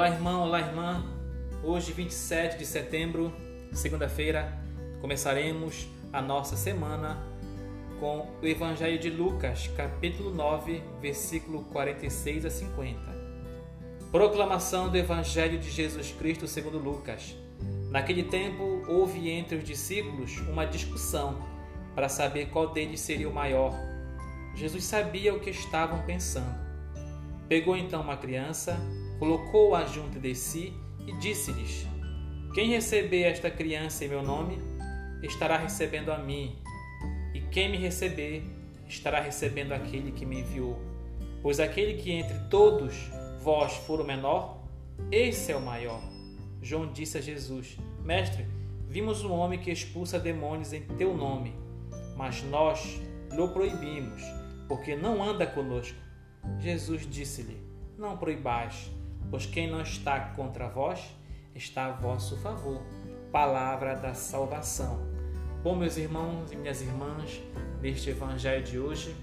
Olá, irmão, olá, irmã. Hoje, 27 de setembro, segunda-feira, começaremos a nossa semana com o Evangelho de Lucas, capítulo 9, versículo 46 a 50. Proclamação do Evangelho de Jesus Cristo segundo Lucas. Naquele tempo, houve entre os discípulos uma discussão para saber qual deles seria o maior. Jesus sabia o que estavam pensando. Pegou então uma criança, colocou-a junto de si e disse-lhes: Quem receber esta criança em meu nome, estará recebendo a mim, e quem me receber, estará recebendo aquele que me enviou. Pois aquele que entre todos vós for o menor, esse é o maior. João disse a Jesus: Mestre, vimos um homem que expulsa demônios em teu nome, mas nós lhe proibimos, porque não anda conosco. Jesus disse-lhe: Não proibais pois quem não está contra vós está a vosso favor. Palavra da salvação. Bom, meus irmãos e minhas irmãs, neste evangelho de hoje,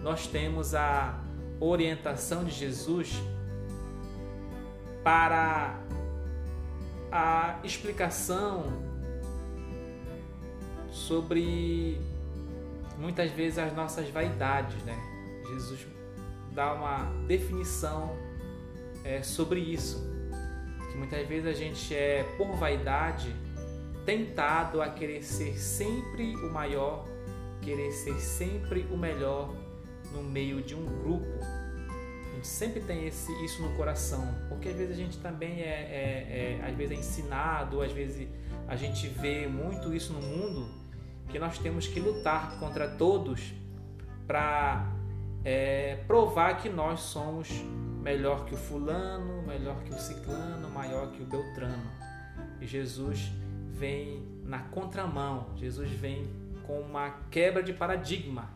nós temos a orientação de Jesus para a explicação sobre muitas vezes as nossas vaidades, né? Jesus dá uma definição é, sobre isso. Que muitas vezes a gente é, por vaidade, tentado a querer ser sempre o maior, querer ser sempre o melhor no meio de um grupo. A gente sempre tem esse, isso no coração, porque às vezes a gente também é, é, é às vezes é ensinado, às vezes a gente vê muito isso no mundo, que nós temos que lutar contra todos para é, provar que nós somos melhor que o fulano, melhor que o ciclano, maior que o beltrano. E Jesus vem na contramão, Jesus vem com uma quebra de paradigma.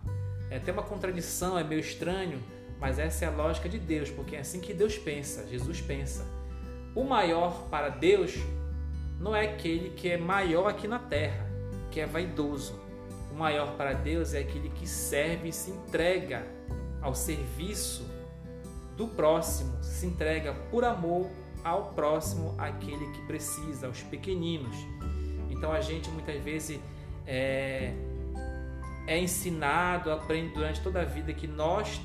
É até uma contradição, é meio estranho, mas essa é a lógica de Deus, porque é assim que Deus pensa, Jesus pensa. O maior para Deus não é aquele que é maior aqui na terra, que é vaidoso. Maior para Deus é aquele que serve e se entrega ao serviço do próximo, se entrega por amor ao próximo, aquele que precisa, aos pequeninos. Então a gente muitas vezes é, é ensinado, aprende durante toda a vida que nós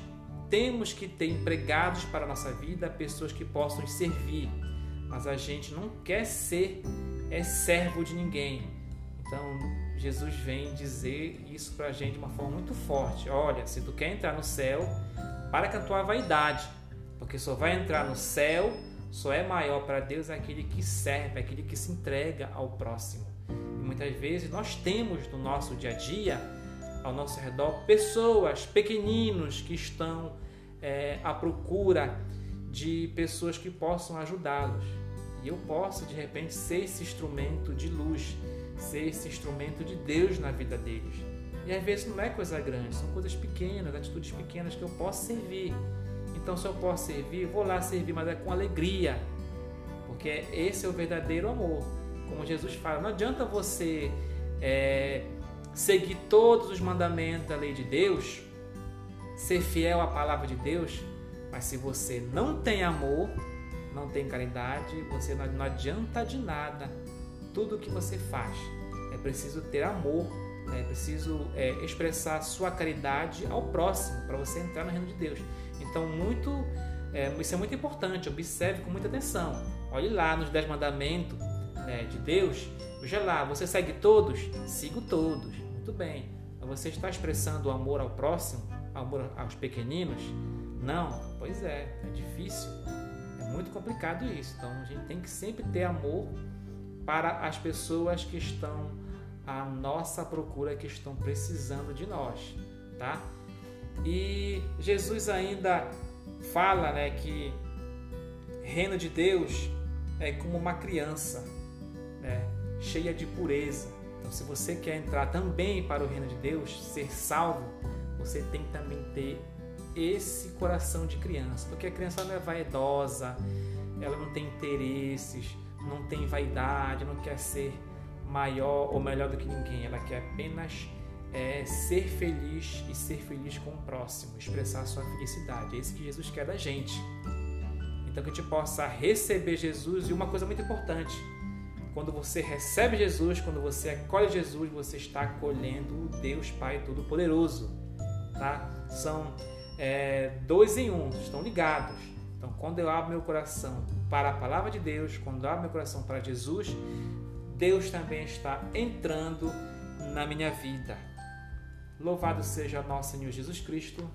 temos que ter empregados para a nossa vida, pessoas que possam servir, mas a gente não quer ser é servo de ninguém. Então Jesus vem dizer isso para a gente de uma forma muito forte. Olha, se tu quer entrar no céu, para com a tua vaidade porque só vai entrar no céu, só é maior para Deus aquele que serve, aquele que se entrega ao próximo. E muitas vezes nós temos no nosso dia a dia, ao nosso redor, pessoas, pequeninos que estão é, à procura de pessoas que possam ajudá-los. E eu posso, de repente, ser esse instrumento de luz, ser esse instrumento de Deus na vida deles. E às vezes não é coisa grande, são coisas pequenas, atitudes pequenas que eu posso servir então, se eu posso servir, vou lá servir, mas é com alegria, porque esse é o verdadeiro amor. Como Jesus fala, não adianta você é, seguir todos os mandamentos da lei de Deus, ser fiel à palavra de Deus, mas se você não tem amor, não tem caridade, você não, adianta de nada tudo o que você faz. É preciso ter amor, né? é preciso é, expressar sua caridade ao próximo para você entrar no reino de Deus. Então, muito, é, isso é muito importante, observe com muita atenção. Olhe lá nos Dez Mandamentos né, de Deus, veja lá, você segue todos? Sigo todos. Muito bem. Você está expressando o amor ao próximo, amor aos pequeninos? Não? Pois é, é difícil. É muito complicado isso. Então, a gente tem que sempre ter amor para as pessoas que estão à nossa procura, que estão precisando de nós, tá? E Jesus ainda fala né, que reino de Deus é como uma criança, né, cheia de pureza. Então, se você quer entrar também para o reino de Deus, ser salvo, você tem que também ter esse coração de criança, porque a criança não é vaidosa, ela não tem interesses, não tem vaidade, não quer ser maior ou melhor do que ninguém, ela quer apenas é ser feliz e ser feliz com o próximo, expressar a sua felicidade. É isso que Jesus quer da gente. Então que a gente possa receber Jesus e uma coisa muito importante, quando você recebe Jesus, quando você acolhe Jesus, você está acolhendo o Deus Pai Todo-Poderoso. Tá? São é, dois em um, estão ligados. Então, quando eu abro meu coração para a palavra de Deus, quando eu abro meu coração para Jesus, Deus também está entrando na minha vida. Louvado seja nosso Senhor Jesus Cristo